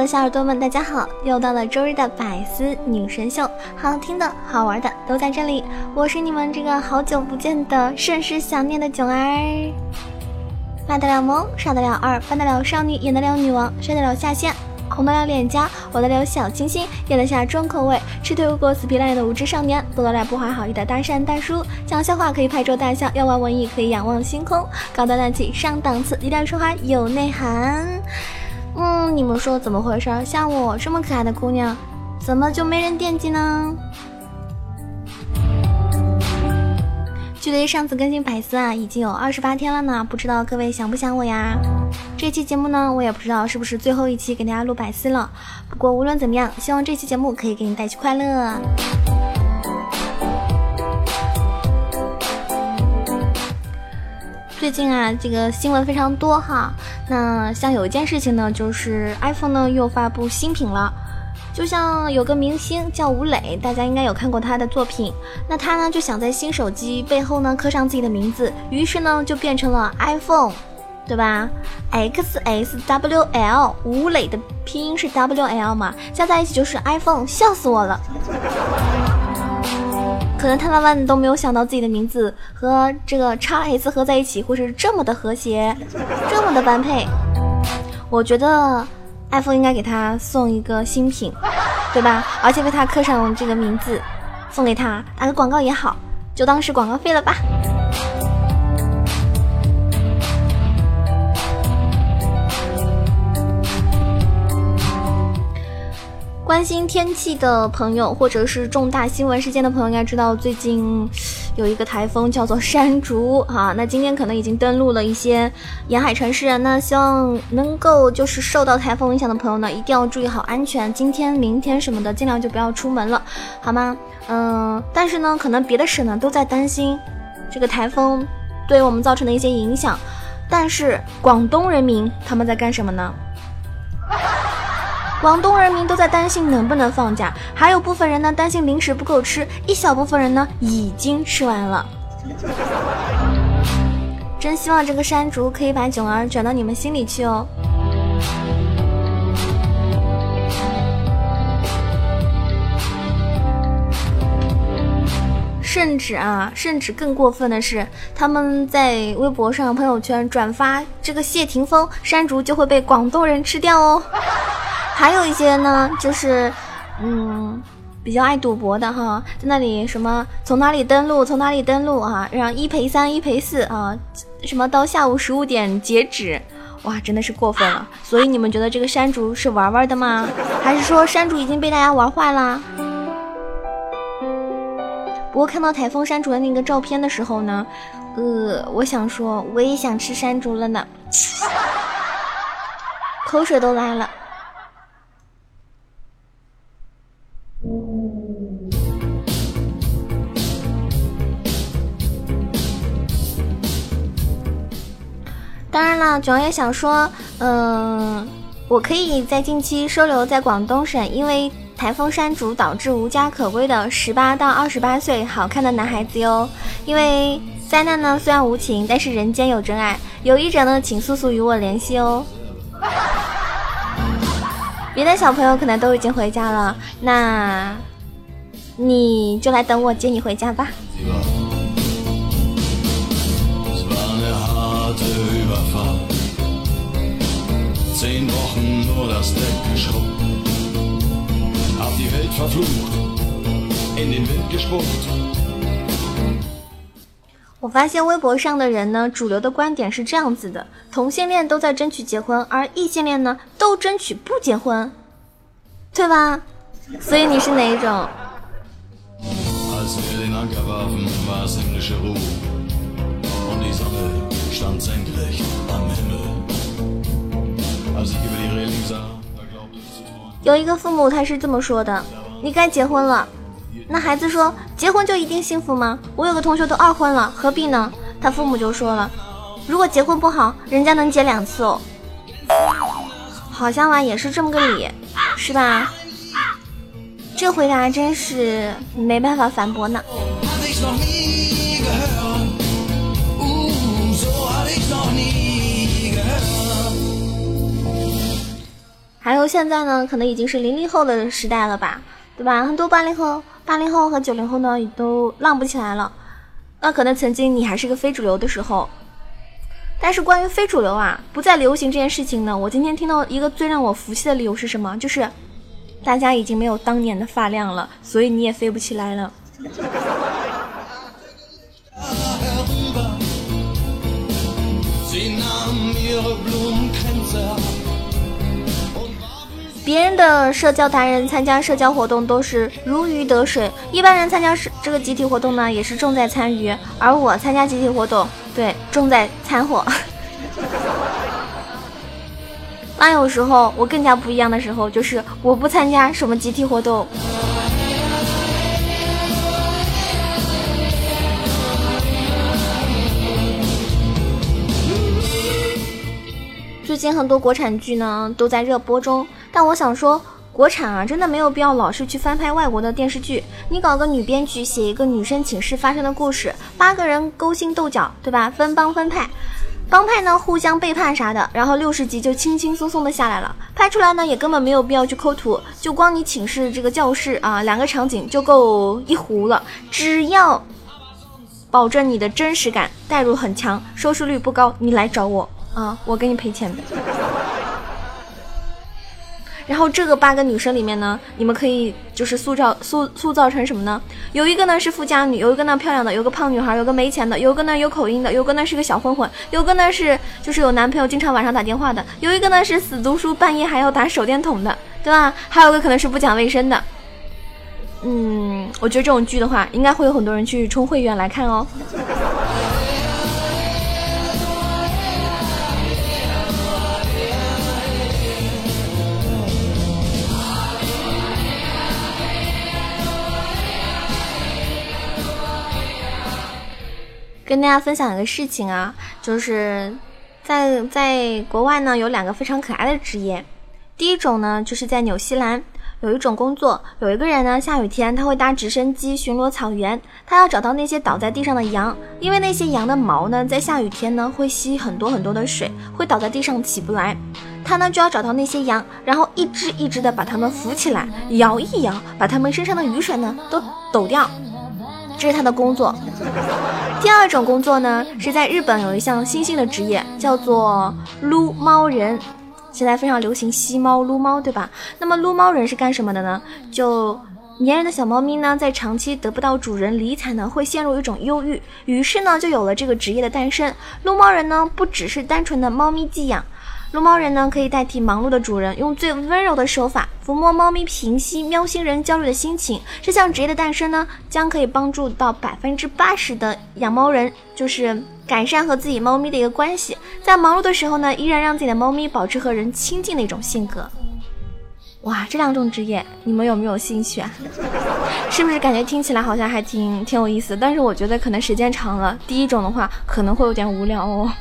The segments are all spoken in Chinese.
的小耳朵们，大家好！又到了周日的百思女神秀，好听的好玩的都在这里。我是你们这个好久不见的、甚是想念的囧儿。卖得了萌，耍得了二，扮得了少女，演得了女王，帅得了下线，红得了脸颊，玩得了小清新，咽得下重口味，吃退过死皮赖脸的无知少年，做得了不怀好意的搭讪大叔，讲笑话可以拍桌大笑，要玩文艺可以仰望星空，高端大气上档次，低调说话有内涵。嗯，你们说怎么回事？像我这么可爱的姑娘，怎么就没人惦记呢？距离上次更新百思啊，已经有二十八天了呢，不知道各位想不想我呀？这期节目呢，我也不知道是不是最后一期给大家录百思了。不过无论怎么样，希望这期节目可以给你带去快乐。最近啊，这个新闻非常多哈。那像有一件事情呢，就是 iPhone 呢又发布新品了。就像有个明星叫吴磊，大家应该有看过他的作品。那他呢就想在新手机背后呢刻上自己的名字，于是呢就变成了 iPhone，对吧？X S W L，吴磊的拼音是 W L 嘛，加在一起就是 iPhone，笑死我了。可能他万万都没有想到自己的名字和这个叉 S 合在一起会是这么的和谐，这么的般配。我觉得 iPhone 应该给他送一个新品，对吧？而且为他刻上这个名字，送给他打个广告也好，就当是广告费了吧。关心天气的朋友，或者是重大新闻事件的朋友，应该知道最近有一个台风叫做山竹啊。那今天可能已经登陆了一些沿海城市，那希望能够就是受到台风影响的朋友呢，一定要注意好安全。今天、明天什么的，尽量就不要出门了，好吗？嗯，但是呢，可能别的省呢都在担心这个台风对我们造成的一些影响，但是广东人民他们在干什么呢？广东人民都在担心能不能放假，还有部分人呢担心零食不够吃，一小部分人呢已经吃完了。真希望这个山竹可以把囧儿转到你们心里去哦。甚至啊，甚至更过分的是，他们在微博上、朋友圈转发这个谢霆锋山竹就会被广东人吃掉哦。还有一些呢，就是，嗯，比较爱赌博的哈，在那里什么从哪里登录，从哪里登录啊，让一赔三，一赔四啊，什么到下午十五点截止，哇，真的是过分了。所以你们觉得这个山竹是玩玩的吗？还是说山竹已经被大家玩坏了？不过看到台风山竹的那个照片的时候呢，呃，我想说我也想吃山竹了呢，口水都来了。当然了，囧也想说，嗯，我可以在近期收留在广东省，因为台风山竹导致无家可归的十八到二十八岁好看的男孩子哟。因为灾难呢虽然无情，但是人间有真爱，有意者呢请速速与我联系哦。别的小朋友可能都已经回家了，那你就来等我接你回家吧。我发现微博上的人呢，主流的观点是这样子的：同性恋都在争取结婚，而异性恋呢都争取不结婚，对吧？所以你是哪一种？有一个父母他是这么说的：“你该结婚了。”那孩子说：“结婚就一定幸福吗？我有个同学都二婚了，何必呢？他父母就说了，如果结婚不好，人家能结两次哦。好像吧，也是这么个理，是吧？这回答真是没办法反驳呢。还有现在呢，可能已经是零零后的时代了吧，对吧？很多八零后、八零后和九零后呢，也都浪不起来了。那可能曾经你还是个非主流的时候，但是关于非主流啊，不再流行这件事情呢，我今天听到一个最让我服气的理由是什么？就是大家已经没有当年的发量了，所以你也飞不起来了。别人的社交达人参加社交活动都是如鱼得水，一般人参加是这个集体活动呢，也是重在参与，而我参加集体活动，对，重在掺和。那有时候我更加不一样的时候，就是我不参加什么集体活动。最近很多国产剧呢都在热播中。但我想说，国产啊，真的没有必要老是去翻拍外国的电视剧。你搞个女编剧写一个女生寝室发生的故事，八个人勾心斗角，对吧？分帮分派，帮派呢互相背叛啥的，然后六十集就轻轻松松的下来了。拍出来呢也根本没有必要去抠图，就光你寝室这个教室啊，两个场景就够一糊了。只要保证你的真实感，代入很强，收视率不高，你来找我啊，我给你赔钱。然后这个八个女生里面呢，你们可以就是塑造塑塑造成什么呢？有一个呢是富家女，有一个呢漂亮的，有个胖女孩，有个没钱的，有个呢有口音的，有个呢是个小混混，有个呢是就是有男朋友经常晚上打电话的，有一个呢是死读书半夜还要打手电筒的，对吧？还有个可能是不讲卫生的。嗯，我觉得这种剧的话，应该会有很多人去充会员来看哦。跟大家分享一个事情啊，就是在在国外呢，有两个非常可爱的职业。第一种呢，就是在纽西兰有一种工作，有一个人呢，下雨天他会搭直升机巡逻草原，他要找到那些倒在地上的羊，因为那些羊的毛呢，在下雨天呢会吸很多很多的水，会倒在地上起不来。他呢就要找到那些羊，然后一只一只的把它们扶起来，摇一摇，把它们身上的雨水呢都抖掉。这是他的工作。第二种工作呢，是在日本有一项新兴的职业，叫做撸猫人。现在非常流行吸猫撸猫，对吧？那么撸猫人是干什么的呢？就粘人的小猫咪呢，在长期得不到主人理睬呢，会陷入一种忧郁，于是呢，就有了这个职业的诞生。撸猫人呢，不只是单纯的猫咪寄养。撸猫人呢，可以代替忙碌的主人，用最温柔的手法抚摸猫咪，平息喵星人焦虑的心情。这项职业的诞生呢，将可以帮助到百分之八十的养猫人，就是改善和自己猫咪的一个关系。在忙碌的时候呢，依然让自己的猫咪保持和人亲近的一种性格。哇，这两种职业，你们有没有兴趣啊？是不是感觉听起来好像还挺挺有意思？但是我觉得可能时间长了，第一种的话可能会有点无聊哦。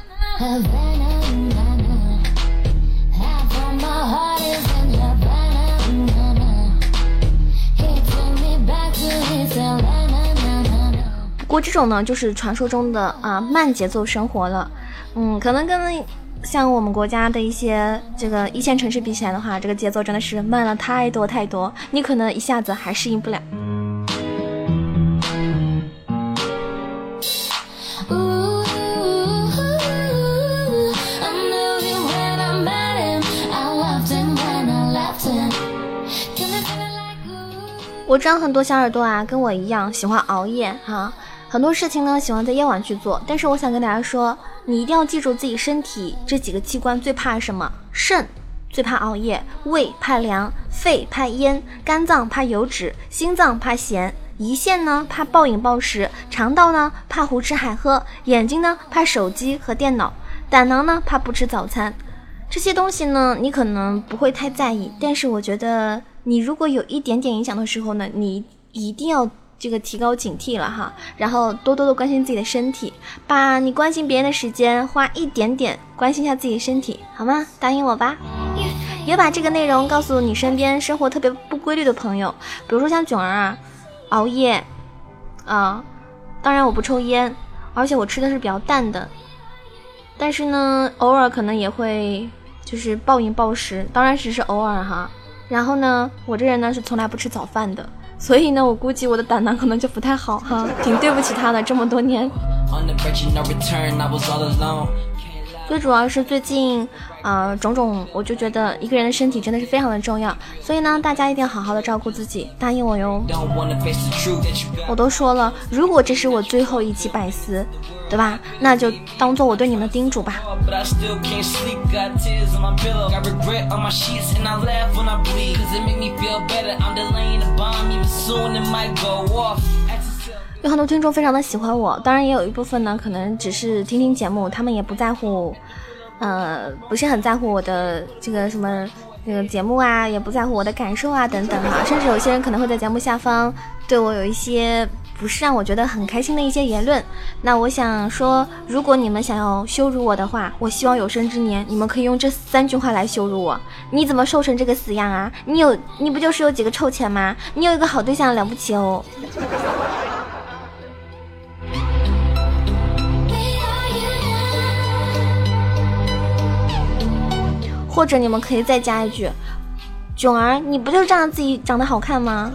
过这种呢，就是传说中的啊慢节奏生活了，嗯，可能跟像我们国家的一些这个一线城市比起来的话，这个节奏真的是慢了太多太多，你可能一下子还适应不了。我知道很多小耳朵啊，跟我一样喜欢熬夜哈。很多事情呢，喜欢在夜晚去做，但是我想跟大家说，你一定要记住自己身体这几个器官最怕什么？肾最怕熬夜，胃怕凉，肺怕烟，肝脏怕油脂，心脏怕咸，胰腺呢怕暴饮暴食，肠道呢怕胡吃海喝，眼睛呢怕手机和电脑，胆囊呢怕不吃早餐。这些东西呢，你可能不会太在意，但是我觉得你如果有一点点影响的时候呢，你一定要。这个提高警惕了哈，然后多多的关心自己的身体，把你关心别人的时间花一点点关心一下自己的身体，好吗？答应我吧。也把这个内容告诉你身边生活特别不规律的朋友，比如说像囧儿啊，熬夜啊，当然我不抽烟，而且我吃的是比较淡的，但是呢，偶尔可能也会就是暴饮暴食，当然只是偶尔哈。然后呢，我这人呢是从来不吃早饭的。所以呢，我估计我的胆囊可能就不太好哈，挺对不起他的这么多年。最主要是最近，呃，种种，我就觉得一个人的身体真的是非常的重要，所以呢，大家一定要好好的照顾自己，答应我哟。我都说了，如果这是我最后一期百思，对吧？那就当做我对你们的叮嘱吧。有很多听众非常的喜欢我，当然也有一部分呢，可能只是听听节目，他们也不在乎，呃，不是很在乎我的这个什么这个节目啊，也不在乎我的感受啊等等哈，甚至有些人可能会在节目下方对我有一些不是让我觉得很开心的一些言论。那我想说，如果你们想要羞辱我的话，我希望有生之年你们可以用这三句话来羞辱我：你怎么瘦成这个死样啊？你有你不就是有几个臭钱吗？你有一个好对象了不起哦。或者你们可以再加一句：“囧儿，你不就仗着自己长得好看吗？”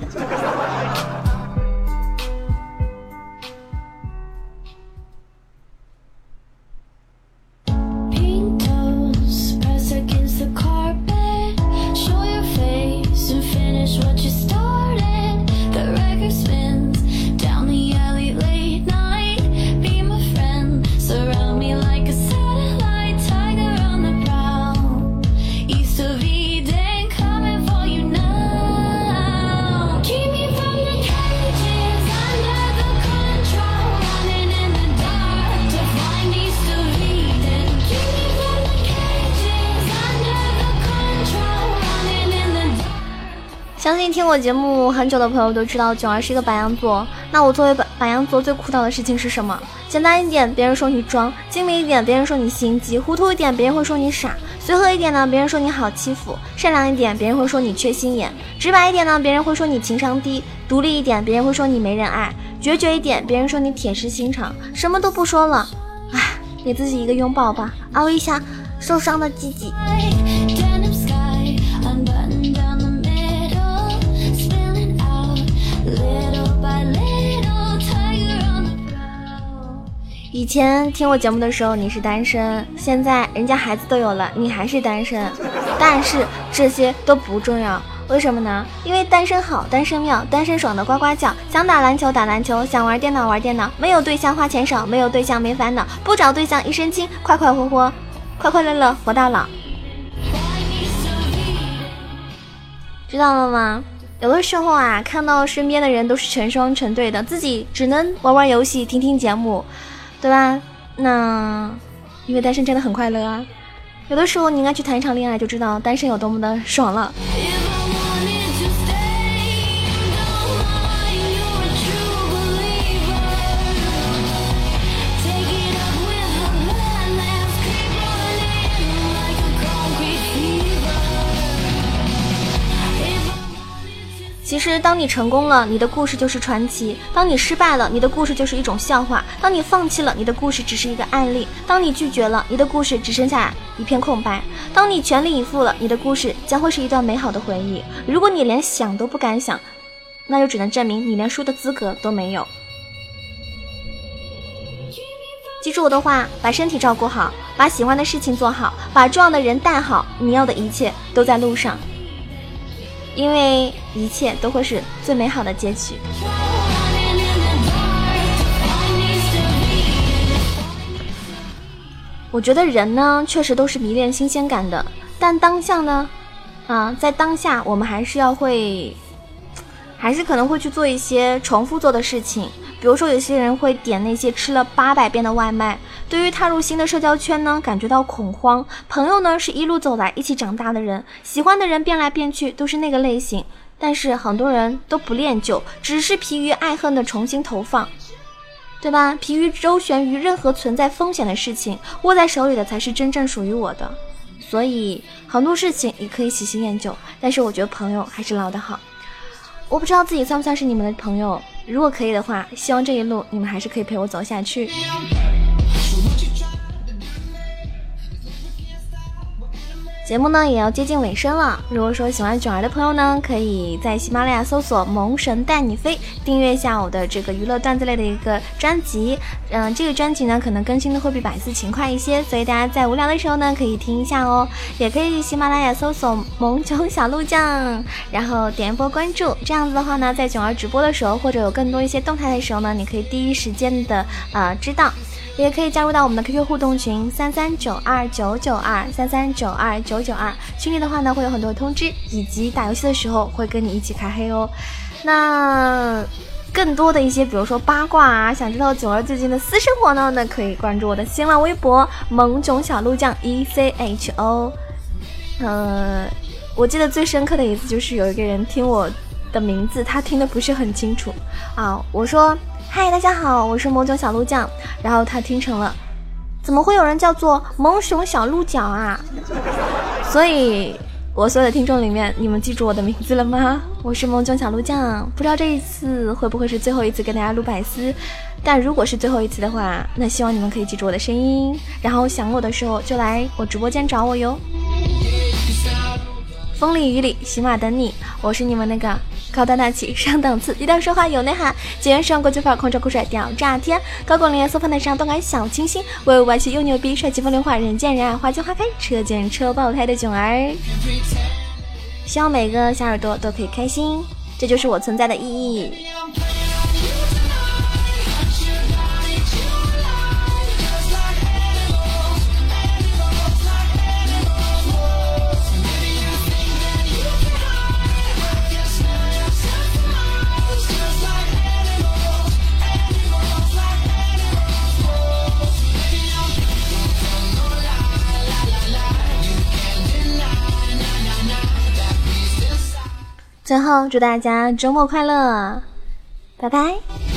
听我节目很久的朋友都知道，囧儿是一个白羊座。那我作为白白羊座最苦恼的事情是什么？简单一点，别人说你装；精明一点，别人说你心机；糊涂一点，别人会说你傻；随和一点呢，别人说你好欺负；善良一点，别人会说你缺心眼；直白一点呢，别人会说你情商低；独立一点，别人会说你没人爱；决绝一点，别人说你铁石心肠。什么都不说了，唉，给自己一个拥抱吧，安慰一下受伤的自己。以前听我节目的时候你是单身，现在人家孩子都有了，你还是单身。但是这些都不重要，为什么呢？因为单身好，单身妙，单身爽的呱呱叫。想打篮球打篮球，想玩电脑玩电脑。没有对象花钱少，没有对象没烦恼。不找对象一身轻，快快活活，快快乐乐活到老。知道了吗？有的时候啊，看到身边的人都是成双成对的，自己只能玩玩游戏，听听节目。对吧？那因为单身真的很快乐啊！有的时候你应该去谈一场恋爱，就知道单身有多么的爽了。其实，当你成功了，你的故事就是传奇；当你失败了，你的故事就是一种笑话；当你放弃了，你的故事只是一个案例；当你拒绝了，你的故事只剩下一片空白；当你全力以赴了，你的故事将会是一段美好的回忆。如果你连想都不敢想，那就只能证明你连输的资格都没有。记住我的话，把身体照顾好，把喜欢的事情做好，把重要的人带好，你要的一切都在路上。因为一切都会是最美好的结局。我觉得人呢，确实都是迷恋新鲜感的，但当下呢，啊，在当下我们还是要会，还是可能会去做一些重复做的事情。比如说，有些人会点那些吃了八百遍的外卖，对于踏入新的社交圈呢，感觉到恐慌。朋友呢，是一路走来一起长大的人，喜欢的人变来变去都是那个类型。但是很多人都不恋旧，只是疲于爱恨的重新投放，对吧？疲于周旋于任何存在风险的事情，握在手里的才是真正属于我的。所以很多事情你可以喜新厌旧，但是我觉得朋友还是老的好。我不知道自己算不算是你们的朋友，如果可以的话，希望这一路你们还是可以陪我走下去。节目呢也要接近尾声了。如果说喜欢囧儿的朋友呢，可以在喜马拉雅搜索“萌神带你飞”，订阅一下我的这个娱乐段子类的一个专辑。嗯，这个专辑呢可能更新的会比百思勤快一些，所以大家在无聊的时候呢可以听一下哦。也可以喜马拉雅搜索“萌囧小鹿酱”，然后点一波关注。这样子的话呢，在囧儿直播的时候，或者有更多一些动态的时候呢，你可以第一时间的呃知道。也可以加入到我们的 QQ 互动群三三九二九九二三三九二九九二，群里的话呢会有很多通知，以及打游戏的时候会跟你一起开黑哦。那更多的一些，比如说八卦啊，想知道囧儿最近的私生活呢，那可以关注我的新浪微博萌囧小鹿酱 E C H O。嗯，我记得最深刻的一次就是有一个人听我的名字，他听的不是很清楚啊，我说。嗨，大家好，我是萌囧小鹿酱。然后他听成了，怎么会有人叫做萌熊小鹿角啊？所以，我所有的听众里面，你们记住我的名字了吗？我是萌囧小鹿酱。不知道这一次会不会是最后一次跟大家录百思，但如果是最后一次的话，那希望你们可以记住我的声音，然后想我的时候就来我直播间找我哟。风里雨里，喜马等你，我是你们那个。高端大气上档次，低调奢华有内涵，简约时尚国际范儿，狂拽酷帅屌炸天，高光冷颜色放得上，动感小清新，威武外气又牛逼，帅气风流话，人见人爱，花见花开，车见车爆胎的囧儿。希望每个小耳朵都可以开心，这就是我存在的意义。最后，祝大家周末快乐，拜拜。